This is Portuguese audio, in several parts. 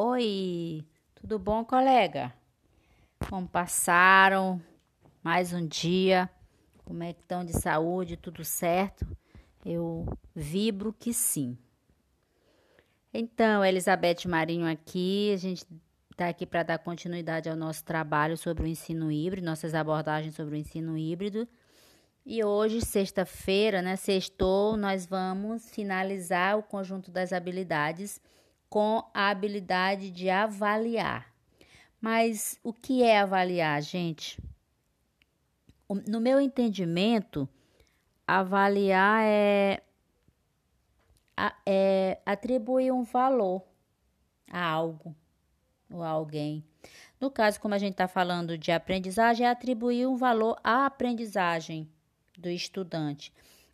Oi, tudo bom, colega? Como passaram? Mais um dia? Como é que estão de saúde? Tudo certo? Eu vibro que sim. Então, Elizabeth Marinho aqui, a gente está aqui para dar continuidade ao nosso trabalho sobre o ensino híbrido, nossas abordagens sobre o ensino híbrido. E hoje, sexta-feira, né, sextou, nós vamos finalizar o conjunto das habilidades com a habilidade de avaliar. Mas o que é avaliar, gente? No meu entendimento, avaliar é, é atribuir um valor a algo ou a alguém. No caso, como a gente está falando de aprendizagem, é atribuir um valor à aprendizagem do estudante.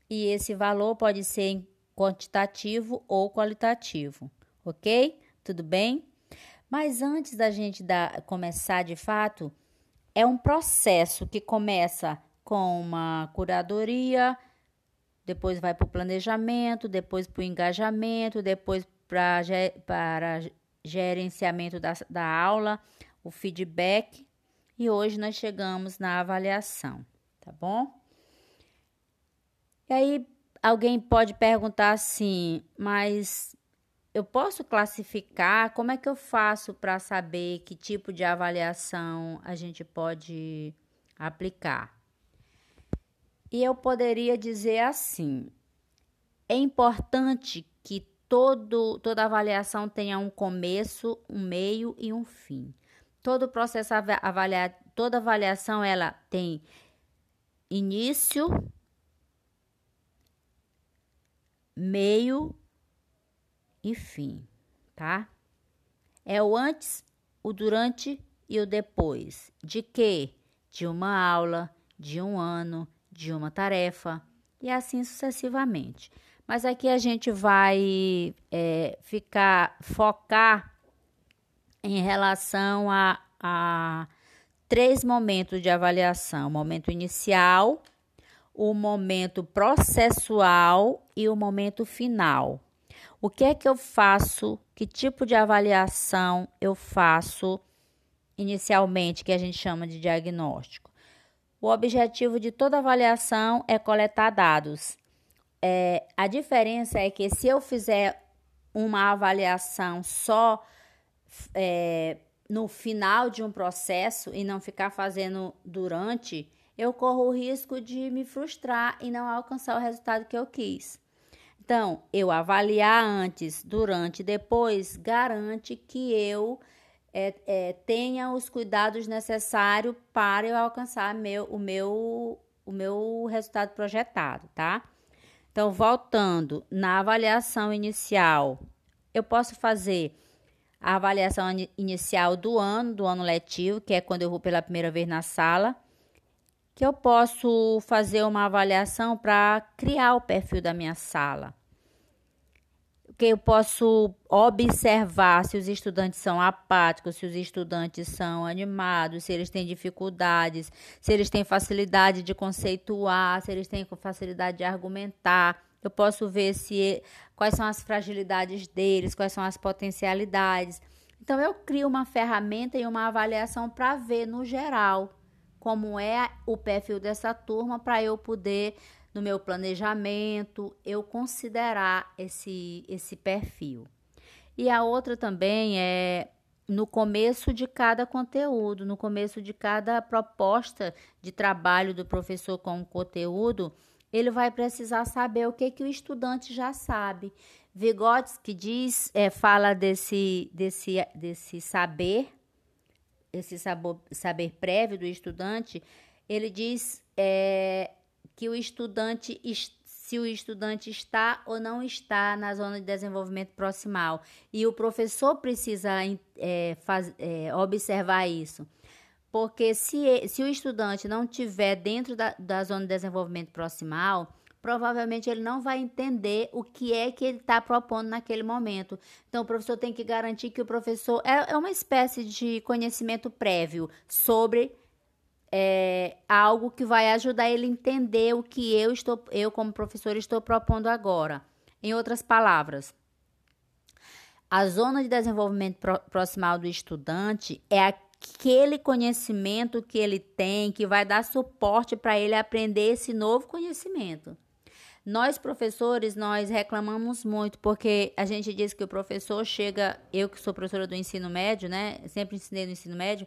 E esse valor pode ser quantitativo ou qualitativo ok? Tudo bem? Mas antes da gente dar, começar de fato, é um processo que começa com uma curadoria, depois vai para o planejamento, depois para o engajamento, depois pra, para gerenciamento da, da aula, o feedback e hoje nós chegamos na avaliação, tá bom? E aí alguém pode perguntar assim, mas eu posso classificar? Como é que eu faço para saber que tipo de avaliação a gente pode aplicar? E eu poderia dizer assim: é importante que todo, toda avaliação tenha um começo, um meio e um fim. Todo processo avaliar, toda avaliação ela tem início, meio e fim, tá? É o antes, o durante e o depois. De quê? De uma aula, de um ano, de uma tarefa e assim sucessivamente. Mas aqui a gente vai é, ficar, focar em relação a, a três momentos de avaliação: o momento inicial, o momento processual e o momento final. O que é que eu faço? Que tipo de avaliação eu faço inicialmente, que a gente chama de diagnóstico? O objetivo de toda avaliação é coletar dados. É, a diferença é que se eu fizer uma avaliação só é, no final de um processo e não ficar fazendo durante, eu corro o risco de me frustrar e não alcançar o resultado que eu quis. Então, eu avaliar antes, durante e depois garante que eu é, é, tenha os cuidados necessários para eu alcançar meu, o, meu, o meu resultado projetado, tá? Então, voltando na avaliação inicial, eu posso fazer a avaliação inicial do ano, do ano letivo, que é quando eu vou pela primeira vez na sala, que eu posso fazer uma avaliação para criar o perfil da minha sala. Que eu posso observar se os estudantes são apáticos, se os estudantes são animados, se eles têm dificuldades, se eles têm facilidade de conceituar, se eles têm facilidade de argumentar. Eu posso ver se quais são as fragilidades deles, quais são as potencialidades. Então eu crio uma ferramenta e uma avaliação para ver no geral como é o perfil dessa turma para eu poder no meu planejamento eu considerar esse esse perfil. E a outra também é no começo de cada conteúdo, no começo de cada proposta de trabalho do professor com o conteúdo, ele vai precisar saber o que, que o estudante já sabe. Vygotsky diz, é, fala desse, desse, desse saber esse saber, saber prévio do estudante, ele diz é, que o estudante, se o estudante está ou não está na zona de desenvolvimento proximal. E o professor precisa é, faz, é, observar isso. Porque se, se o estudante não estiver dentro da, da zona de desenvolvimento proximal, provavelmente ele não vai entender o que é que ele está propondo naquele momento. Então, o professor tem que garantir que o professor é, é uma espécie de conhecimento prévio sobre é, algo que vai ajudar ele a entender o que eu estou, eu como professor estou propondo agora. Em outras palavras, A zona de desenvolvimento proximal do estudante é aquele conhecimento que ele tem que vai dar suporte para ele aprender esse novo conhecimento. Nós, professores, nós reclamamos muito, porque a gente diz que o professor chega, eu que sou professora do ensino médio, né? Sempre ensinei no ensino médio,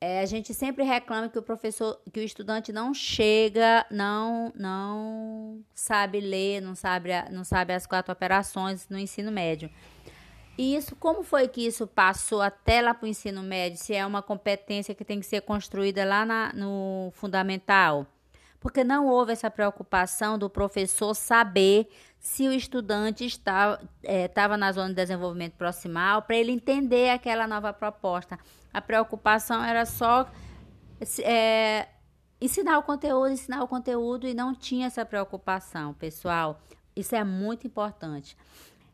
é, a gente sempre reclama que o professor, que o estudante não chega, não, não sabe ler, não sabe, não sabe as quatro operações no ensino médio. E isso, como foi que isso passou até lá para o ensino médio? Se é uma competência que tem que ser construída lá na, no fundamental? Porque não houve essa preocupação do professor saber se o estudante estava, estava na zona de desenvolvimento proximal, para ele entender aquela nova proposta. A preocupação era só é, ensinar o conteúdo, ensinar o conteúdo, e não tinha essa preocupação, pessoal. Isso é muito importante.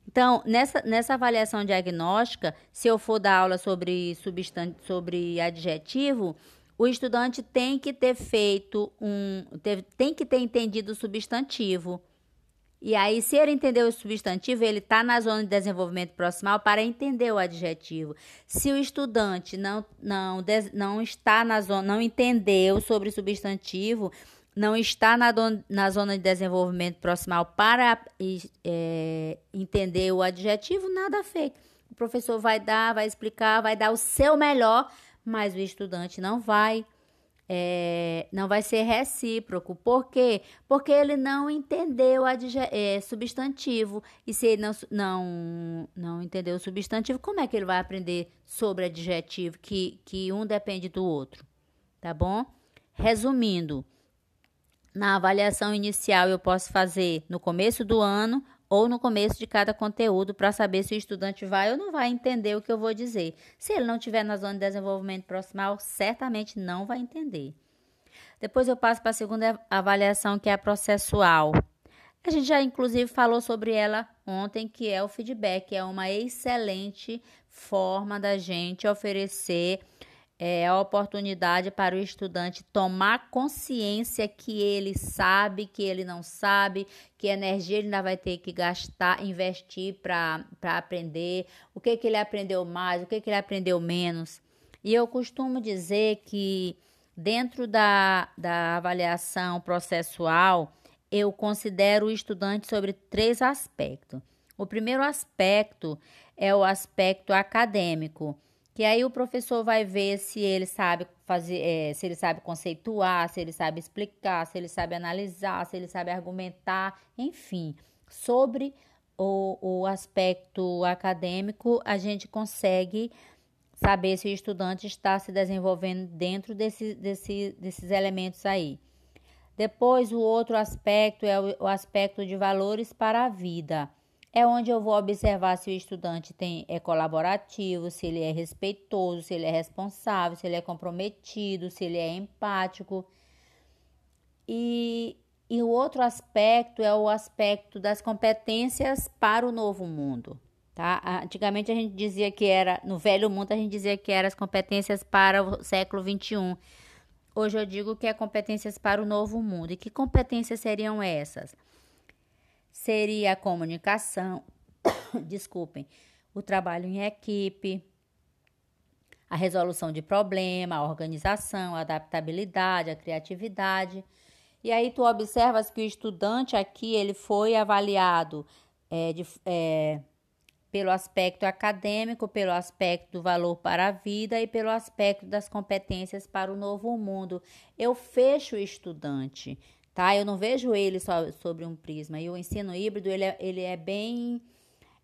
Então, nessa, nessa avaliação diagnóstica, se eu for dar aula sobre sobre adjetivo, o estudante tem que ter feito um. tem que ter entendido o substantivo. E aí, se ele entender o substantivo, ele está na zona de desenvolvimento proximal para entender o adjetivo. Se o estudante não, não, não está na zona, não entendeu sobre substantivo, não está na, don, na zona de desenvolvimento proximal para é, entender o adjetivo, nada feito. O professor vai dar, vai explicar, vai dar o seu melhor mas o estudante não vai é, não vai ser recíproco. Por quê? Porque ele não entendeu o é, substantivo. E se ele não, não, não entendeu o substantivo, como é que ele vai aprender sobre adjetivo, que, que um depende do outro? Tá bom? Resumindo, na avaliação inicial eu posso fazer no começo do ano ou no começo de cada conteúdo para saber se o estudante vai ou não vai entender o que eu vou dizer. Se ele não estiver na zona de desenvolvimento proximal, certamente não vai entender. Depois eu passo para a segunda avaliação, que é a processual. A gente já inclusive falou sobre ela ontem, que é o feedback, é uma excelente forma da gente oferecer é a oportunidade para o estudante tomar consciência que ele sabe, que ele não sabe, que energia ele ainda vai ter que gastar, investir para aprender, o que, que ele aprendeu mais, o que, que ele aprendeu menos. E eu costumo dizer que dentro da, da avaliação processual, eu considero o estudante sobre três aspectos. O primeiro aspecto é o aspecto acadêmico que aí o professor vai ver se ele sabe fazer, é, se ele sabe conceituar, se ele sabe explicar, se ele sabe analisar, se ele sabe argumentar, enfim, sobre o, o aspecto acadêmico, a gente consegue saber se o estudante está se desenvolvendo dentro desse, desse, desses elementos aí. Depois, o outro aspecto é o, o aspecto de valores para a vida é onde eu vou observar se o estudante tem, é colaborativo, se ele é respeitoso, se ele é responsável, se ele é comprometido, se ele é empático. E, e o outro aspecto é o aspecto das competências para o novo mundo. Tá? Antigamente a gente dizia que era, no velho mundo a gente dizia que eram as competências para o século 21. Hoje eu digo que é competências para o novo mundo. E que competências seriam essas? Seria a comunicação, desculpem, o trabalho em equipe, a resolução de problema, a organização, a adaptabilidade, a criatividade. E aí tu observas que o estudante aqui ele foi avaliado é, de, é, pelo aspecto acadêmico, pelo aspecto do valor para a vida e pelo aspecto das competências para o novo mundo. Eu fecho o estudante tá? Eu não vejo ele só sobre um prisma. E o ensino híbrido, ele é, ele é bem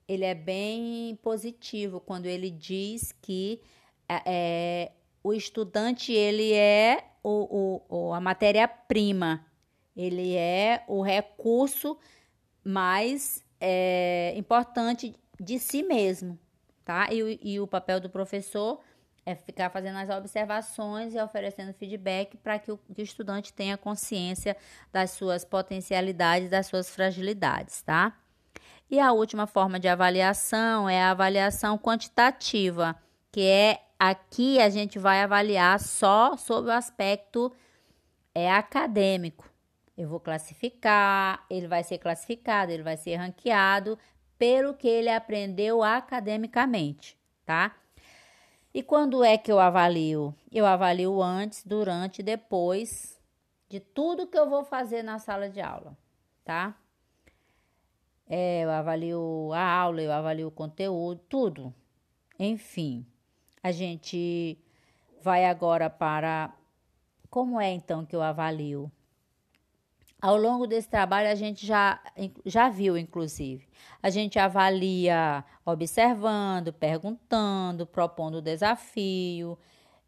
ele é bem positivo quando ele diz que é, é o estudante ele é o, o, a matéria-prima, ele é o recurso mais é, importante de si mesmo, tá? E, e o papel do professor é ficar fazendo as observações e oferecendo feedback para que, que, o estudante tenha consciência das suas potencialidades, das suas fragilidades, tá? E a última forma de avaliação é a avaliação quantitativa, que é aqui a gente vai avaliar só sobre o aspecto é acadêmico. Eu vou classificar, ele vai ser classificado, ele vai ser ranqueado pelo que ele aprendeu academicamente, tá? E quando é que eu avalio? Eu avalio antes, durante e depois de tudo que eu vou fazer na sala de aula, tá? É, eu avalio a aula, eu avalio o conteúdo, tudo. Enfim, a gente vai agora para como é então que eu avalio? Ao longo desse trabalho, a gente já, já viu, inclusive. A gente avalia observando, perguntando, propondo desafio,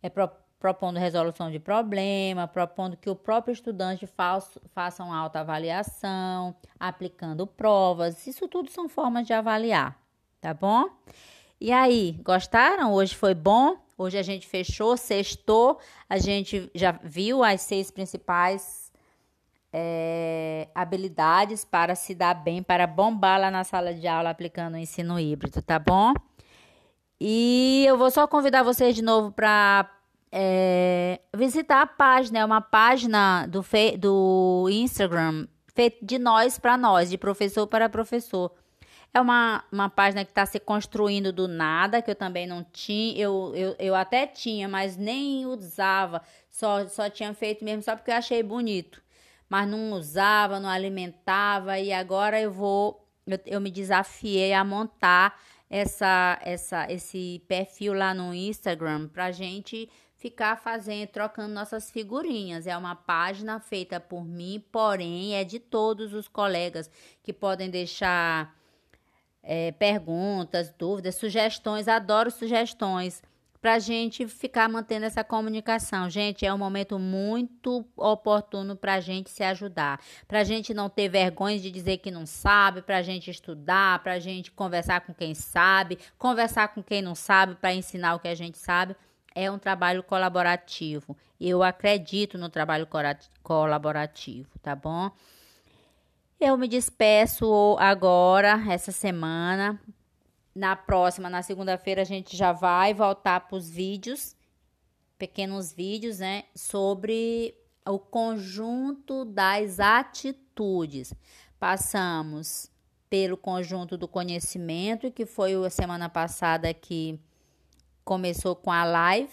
é, pro, propondo resolução de problema, propondo que o próprio estudante faça, faça uma autoavaliação, aplicando provas. Isso tudo são formas de avaliar, tá bom? E aí, gostaram? Hoje foi bom? Hoje a gente fechou, sextou, a gente já viu as seis principais é, habilidades para se dar bem, para bombar lá na sala de aula aplicando o ensino híbrido, tá bom? E eu vou só convidar vocês de novo para é, visitar a página, é uma página do, do Instagram feita de nós para nós, de professor para professor. É uma, uma página que está se construindo do nada, que eu também não tinha, eu, eu, eu até tinha, mas nem usava, só, só tinha feito mesmo só porque eu achei bonito mas não usava, não alimentava e agora eu vou, eu, eu me desafiei a montar essa, essa, esse perfil lá no Instagram pra gente ficar fazendo, trocando nossas figurinhas. É uma página feita por mim, porém é de todos os colegas que podem deixar é, perguntas, dúvidas, sugestões. Adoro sugestões para a gente ficar mantendo essa comunicação. Gente, é um momento muito oportuno para a gente se ajudar, para a gente não ter vergonha de dizer que não sabe, para a gente estudar, para a gente conversar com quem sabe, conversar com quem não sabe para ensinar o que a gente sabe. É um trabalho colaborativo. Eu acredito no trabalho colaborativo, tá bom? Eu me despeço agora, essa semana, na próxima, na segunda-feira, a gente já vai voltar para os vídeos, pequenos vídeos, né? Sobre o conjunto das atitudes. Passamos pelo conjunto do conhecimento, que foi a semana passada que começou com a live.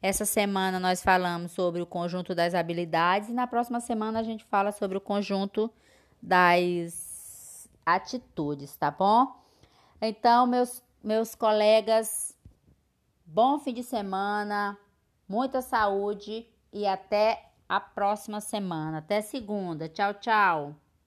Essa semana nós falamos sobre o conjunto das habilidades e na próxima semana a gente fala sobre o conjunto das atitudes, tá bom? Então, meus, meus colegas, bom fim de semana, muita saúde e até a próxima semana. Até segunda. Tchau, tchau.